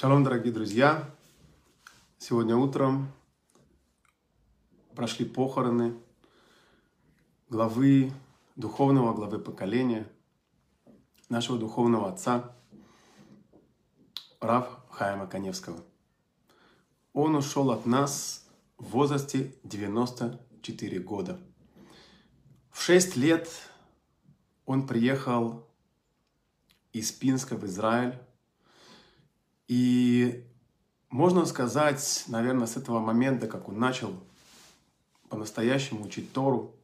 Шалом, дорогие друзья! Сегодня утром прошли похороны главы, духовного главы поколения, нашего духовного отца, Рав Хайма Коневского. Он ушел от нас в возрасте 94 года. В 6 лет он приехал из Пинска в Израиль, и можно сказать, наверное, с этого момента, как он начал по-настоящему учить Тору,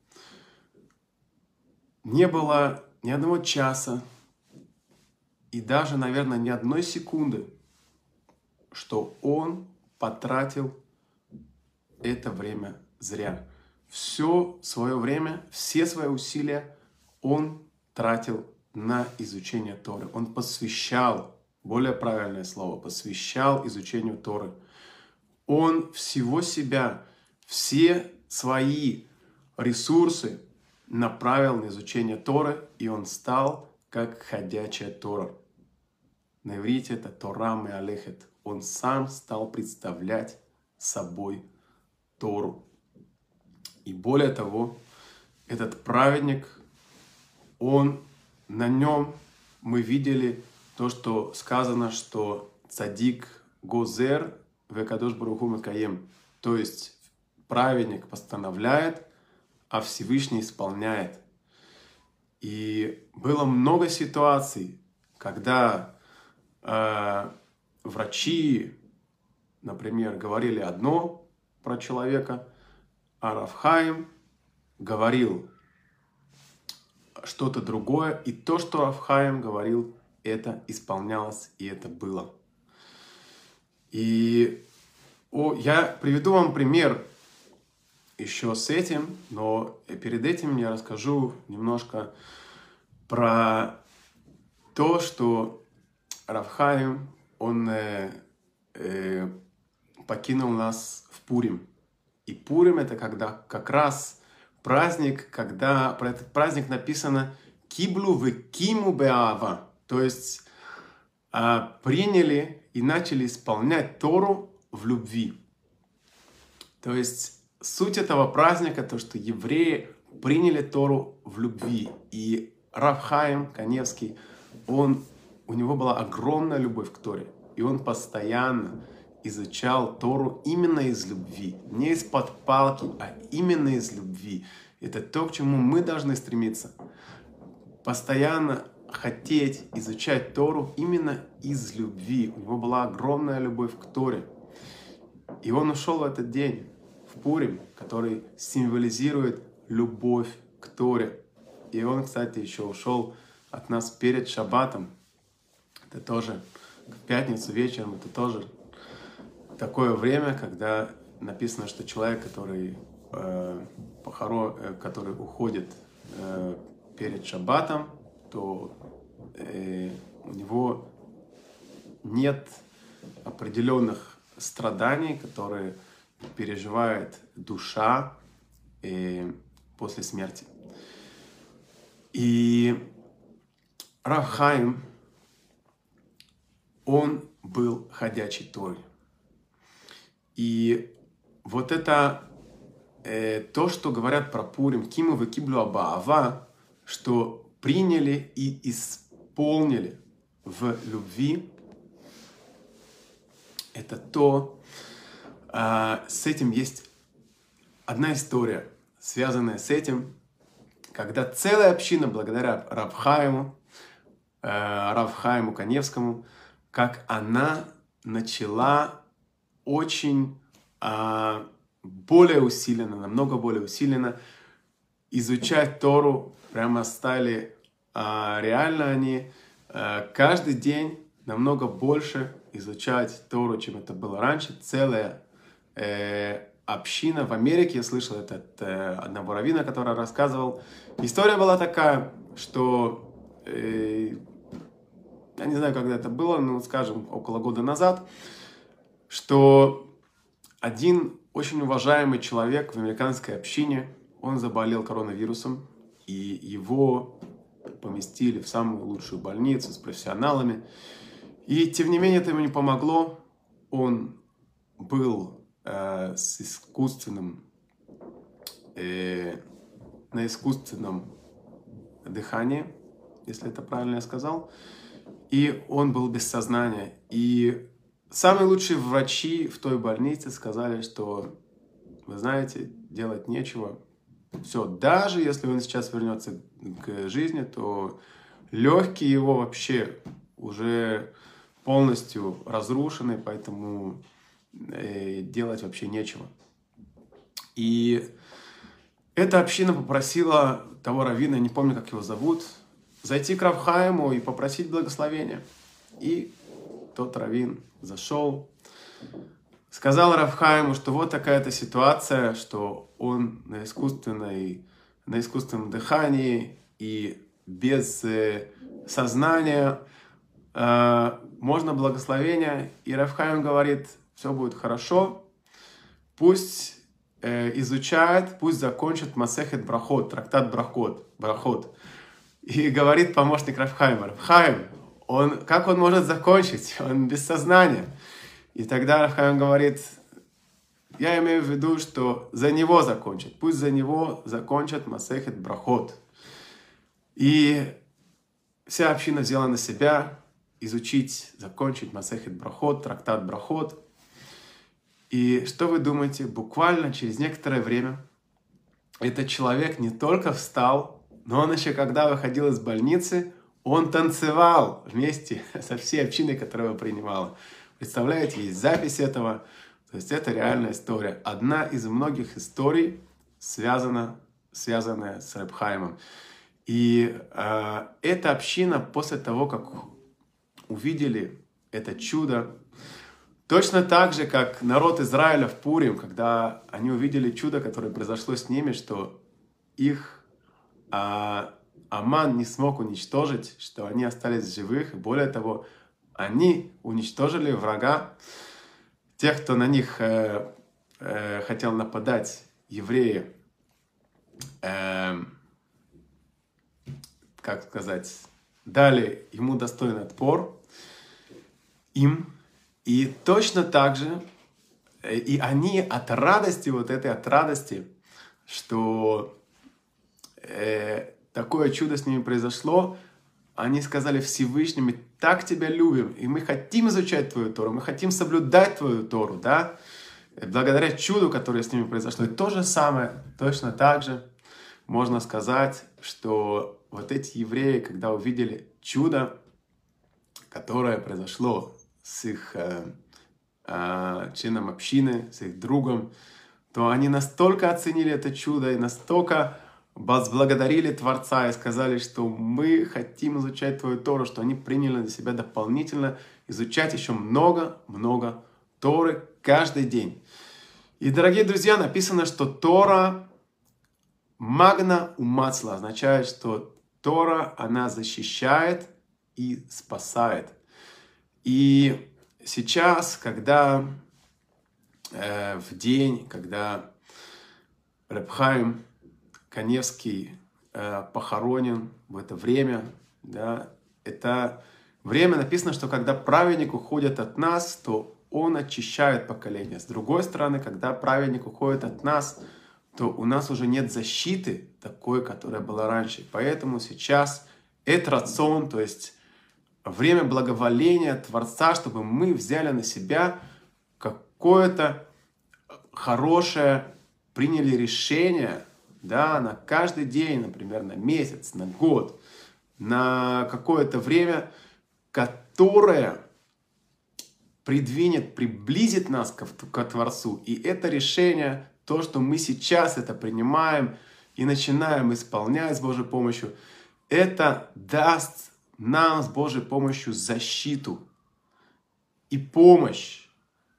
не было ни одного часа и даже, наверное, ни одной секунды, что он потратил это время зря. Все свое время, все свои усилия он тратил на изучение Торы. Он посвящал более правильное слово, посвящал изучению Торы. Он всего себя, все свои ресурсы направил на изучение Торы, и он стал как ходячая Тора. На иврите это Торам и Алехет. Он сам стал представлять собой Тору. И более того, этот праведник, он на нем мы видели то, что сказано, что цадик гозер векадош баруху макаем, то есть праведник постановляет, а Всевышний исполняет. И было много ситуаций, когда э, врачи, например, говорили одно про человека, а Рафхаим говорил что-то другое, и то, что Рафхаим говорил, это исполнялось и это было. И о, я приведу вам пример еще с этим, но перед этим я расскажу немножко про то, что Равхаим, он э, э, покинул нас в Пурим. И Пурим это когда как раз праздник, когда про этот праздник написано «Киблу в киму беава», то есть а, приняли и начали исполнять Тору в любви. То есть суть этого праздника то, что евреи приняли Тору в любви. И Равхаим Каневский, он, у него была огромная любовь к Торе. И он постоянно изучал Тору именно из любви. Не из-под палки, а именно из любви. Это то, к чему мы должны стремиться. Постоянно хотеть изучать Тору именно из любви. У него была огромная любовь к Торе. И он ушел в этот день, в Пурим, который символизирует любовь к Торе. И он, кстати, еще ушел от нас перед Шаббатом. Это тоже в пятницу вечером, это тоже такое время, когда написано, что человек, который, э, похоро, э, который уходит э, перед Шаббатом, то э, у него нет определенных страданий, которые переживает душа э, после смерти. И Равхайм, он был ходячий Торой. И вот это э, то, что говорят про Пурим, Киму и Киблю Абаава, что приняли и исполнили в любви, это то, а, с этим есть одна история, связанная с этим, когда целая община, благодаря Равхаему, э, Равхаему Коневскому, как она начала очень а, более усиленно, намного более усиленно изучать Тору, прямо стали а реально они э, каждый день намного больше изучать Тору, чем это было раньше. Целая э, община в Америке, я слышал это от э, одного раввина, который рассказывал. История была такая, что э, я не знаю, когда это было, ну, скажем, около года назад, что один очень уважаемый человек в американской общине, он заболел коронавирусом, и его поместили в самую лучшую больницу с профессионалами. И тем не менее это ему не помогло. Он был э, с искусственным, э, на искусственном дыхании, если это правильно я сказал. И он был без сознания. И самые лучшие врачи в той больнице сказали, что, вы знаете, делать нечего. Все, даже если он сейчас вернется к жизни, то легкие его вообще уже полностью разрушены, поэтому э, делать вообще нечего. И эта община попросила того раввина, не помню, как его зовут, зайти к Равхаему и попросить благословения. И тот раввин зашел, сказал Равхаему, что вот такая-то ситуация, что он на, искусственной, на искусственном дыхании и без э, сознания э, можно благословение. И Равхаим говорит, все будет хорошо, пусть э, изучает, пусть закончит Масехет Брахот, трактат Брахот, Брахот. И говорит помощник Равхайма, Равхайм, он, как он может закончить? Он без сознания. И тогда Рафхайм говорит, я имею в виду, что за него закончат. Пусть за него закончат Масехет Брахот. И вся община взяла на себя изучить, закончить Масехет Брахот, трактат Брахот. И что вы думаете? Буквально через некоторое время этот человек не только встал, но он еще, когда выходил из больницы, он танцевал вместе со всей общиной, которая его принимала. Представляете, есть запись этого. То есть это реальная история. Одна из многих историй связана, связанная с Рэбхаймом. И э, эта община после того, как увидели это чудо, точно так же, как народ Израиля в Пурим, когда они увидели чудо, которое произошло с ними, что их э, Аман не смог уничтожить, что они остались живых, и более того, они уничтожили врага, тех, кто на них э, э, хотел нападать, евреи, э, как сказать, дали ему достойный отпор, им, и точно так же, э, и они от радости, вот этой от радости, что э, такое чудо с ними произошло, они сказали Всевышнему, так тебя любим, и мы хотим изучать Твою Тору, мы хотим соблюдать Твою Тору, да, благодаря чуду, которое с ними произошло. И то же самое, точно так же можно сказать, что вот эти евреи, когда увидели чудо, которое произошло с их э, э, членом общины, с их другом, то они настолько оценили это чудо и настолько возблагодарили Творца и сказали, что мы хотим изучать Твою Тору, что они приняли на себя дополнительно изучать еще много-много Торы каждый день. И, дорогие друзья, написано, что Тора магна умацла, означает, что Тора, она защищает и спасает. И сейчас, когда э, в день, когда Рабхайм Коневский э, похоронен в это время. Да, это время написано, что когда праведник уходит от нас, то он очищает поколение. С другой стороны, когда праведник уходит от нас, то у нас уже нет защиты такой, которая была раньше. Поэтому сейчас это рацион, то есть время благоволения Творца, чтобы мы взяли на себя какое-то хорошее, приняли решение да, на каждый день, например, на месяц, на год, на какое-то время, которое придвинет, приблизит нас к, к Творцу. И это решение, то, что мы сейчас это принимаем и начинаем исполнять с Божьей помощью, это даст нам с Божьей помощью защиту и помощь,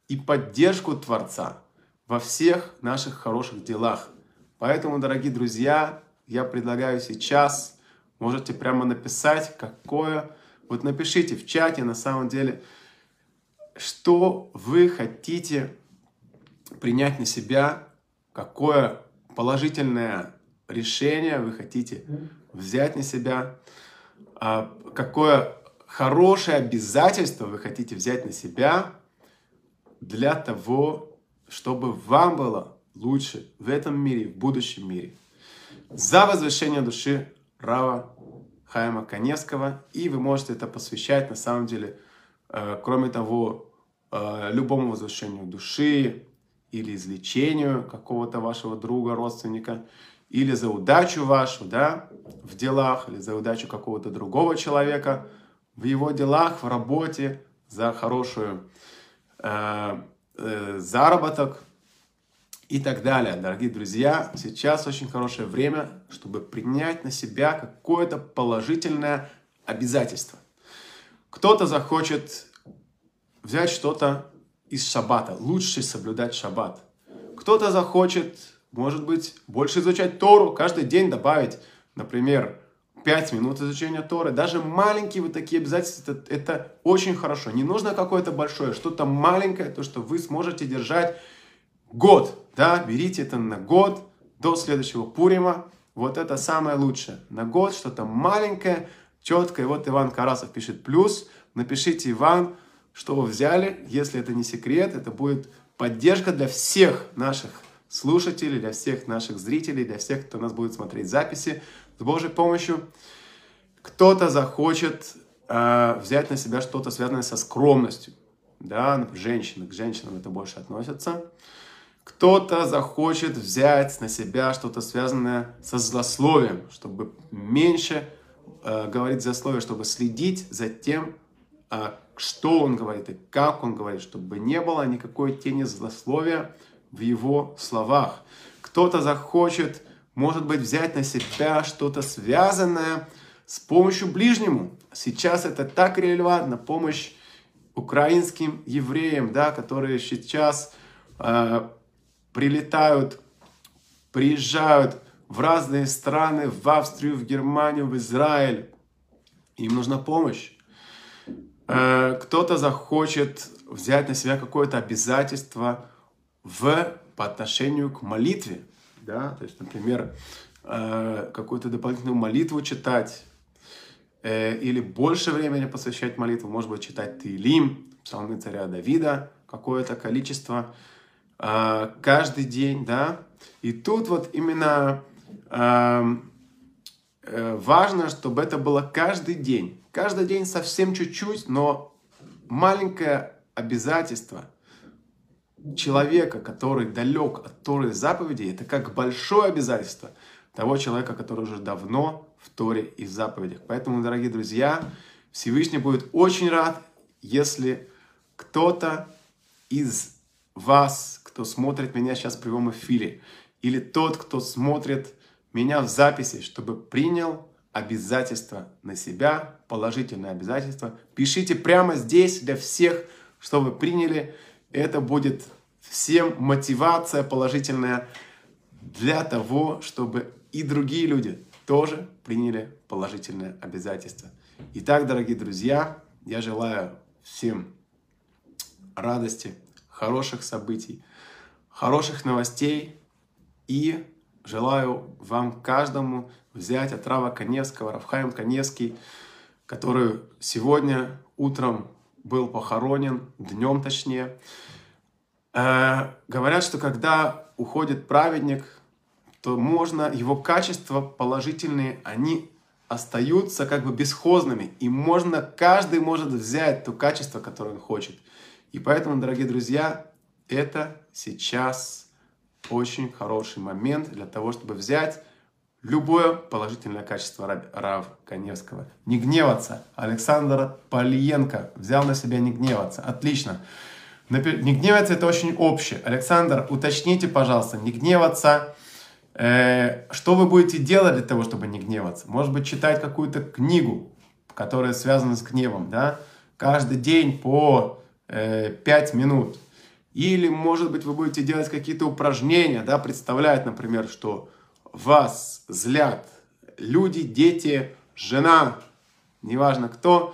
и поддержку Творца во всех наших хороших делах. Поэтому, дорогие друзья, я предлагаю сейчас, можете прямо написать, какое, вот напишите в чате на самом деле, что вы хотите принять на себя, какое положительное решение вы хотите взять на себя, а какое хорошее обязательство вы хотите взять на себя для того, чтобы вам было лучше в этом мире, в будущем мире. За возвышение души Рава Хайма Коневского. И вы можете это посвящать, на самом деле, э, кроме того, э, любому возвышению души или излечению какого-то вашего друга, родственника, или за удачу вашу, да, в делах, или за удачу какого-то другого человека в его делах, в работе, за хорошую э, э, заработок и так далее. Дорогие друзья, сейчас очень хорошее время, чтобы принять на себя какое-то положительное обязательство. Кто-то захочет взять что-то из шаббата, лучше соблюдать шаббат. Кто-то захочет, может быть, больше изучать Тору, каждый день добавить, например, 5 минут изучения Торы. Даже маленькие вот такие обязательства, это, это очень хорошо. Не нужно какое-то большое, что-то маленькое, то, что вы сможете держать год. Да, берите это на год до следующего Пурима. Вот это самое лучшее. На год что-то маленькое, четкое. Вот Иван Карасов пишет плюс. Напишите, Иван, что вы взяли. Если это не секрет, это будет поддержка для всех наших слушателей, для всех наших зрителей, для всех, кто нас будет смотреть записи с Божьей помощью. Кто-то захочет э, взять на себя что-то связанное со скромностью. Да, женщины, к женщинам это больше относится. Кто-то захочет взять на себя что-то связанное со злословием, чтобы меньше э, говорить злословие, чтобы следить за тем, э, что он говорит и как он говорит, чтобы не было никакой тени злословия в его словах. Кто-то захочет, может быть, взять на себя что-то связанное с помощью ближнему. Сейчас это так релевантно, помощь украинским евреям, да, которые сейчас э, прилетают, приезжают в разные страны, в Австрию, в Германию, в Израиль. Им нужна помощь. Э, кто-то захочет взять на себя какое-то обязательство в, по отношению к молитве. Да? То есть, например, э, какую-то дополнительную молитву читать, э, или больше времени посвящать молитву, может быть, читать Таилим, псалмы царя Давида, какое-то количество каждый день, да. И тут вот именно э, э, важно, чтобы это было каждый день. Каждый день совсем чуть-чуть, но маленькое обязательство человека, который далек от Торы заповедей, это как большое обязательство того человека, который уже давно в Торе и в заповедях. Поэтому, дорогие друзья, Всевышний будет очень рад, если кто-то из вас, кто смотрит меня сейчас в прямом эфире, или тот, кто смотрит меня в записи, чтобы принял обязательство на себя, положительное обязательство. Пишите прямо здесь для всех, чтобы приняли. Это будет всем мотивация положительная для того, чтобы и другие люди тоже приняли положительное обязательство. Итак, дорогие друзья, я желаю всем радости, хороших событий, хороших новостей и желаю вам каждому взять от Рава Коневского, Равхаем Коневский, который сегодня утром был похоронен, днем точнее. Э, говорят, что когда уходит праведник, то можно, его качества положительные, они остаются как бы бесхозными. И можно, каждый может взять то качество, которое он хочет. И поэтому, дорогие друзья, это сейчас очень хороший момент для того, чтобы взять любое положительное качество Рав Коневского. Не гневаться. Александр Полиенко взял на себя не гневаться. Отлично. Не гневаться это очень общее. Александр, уточните, пожалуйста, не гневаться. Э, что вы будете делать для того, чтобы не гневаться? Может быть, читать какую-то книгу, которая связана с гневом, да? Каждый день по э, 5 минут. Или, может быть, вы будете делать какие-то упражнения, да, представлять, например, что вас злят люди, дети, жена, неважно кто,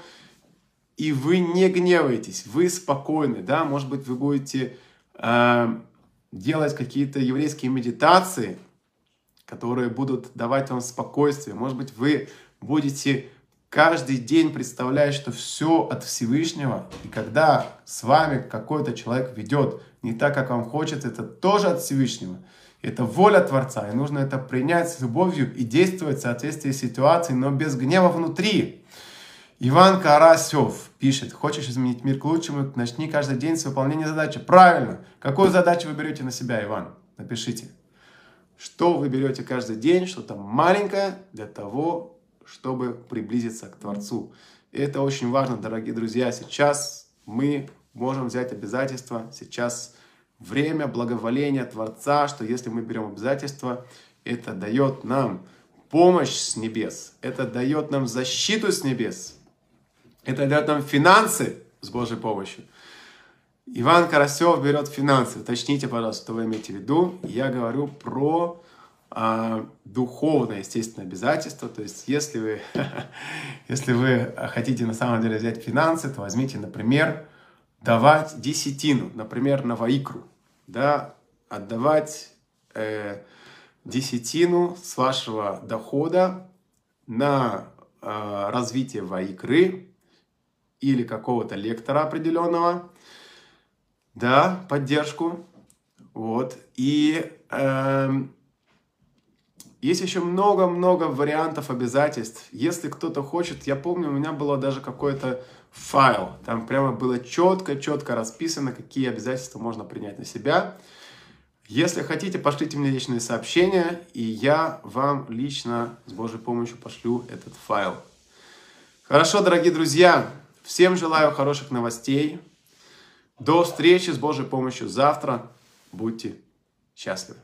и вы не гневаетесь, вы спокойны, да, может быть, вы будете э, делать какие-то еврейские медитации, которые будут давать вам спокойствие, может быть, вы будете каждый день представляешь, что все от Всевышнего, и когда с вами какой-то человек ведет не так, как вам хочется, это тоже от Всевышнего. Это воля Творца, и нужно это принять с любовью и действовать в соответствии с ситуацией, но без гнева внутри. Иван Карасев пишет, хочешь изменить мир к лучшему, начни каждый день с выполнения задачи. Правильно. Какую задачу вы берете на себя, Иван? Напишите. Что вы берете каждый день, что-то маленькое для того, чтобы приблизиться к Творцу. И это очень важно, дорогие друзья. Сейчас мы можем взять обязательства. Сейчас время благоволения Творца, что если мы берем обязательства, это дает нам помощь с небес, это дает нам защиту с небес, это дает нам финансы с Божьей помощью. Иван Карасев берет финансы. Уточните, пожалуйста, что вы имеете в виду. Я говорю про духовное, естественно, обязательство. То есть, если вы, если вы хотите на самом деле взять финансы, то возьмите, например, давать десятину, например, на Ваикру, да, отдавать э, десятину с вашего дохода на э, развитие Ваикры или какого-то лектора определенного, да, поддержку, вот, и э, есть еще много-много вариантов обязательств. Если кто-то хочет, я помню, у меня было даже какой-то файл. Там прямо было четко-четко расписано, какие обязательства можно принять на себя. Если хотите, пошлите мне личные сообщения, и я вам лично с Божьей помощью пошлю этот файл. Хорошо, дорогие друзья, всем желаю хороших новостей. До встречи с Божьей помощью завтра. Будьте счастливы.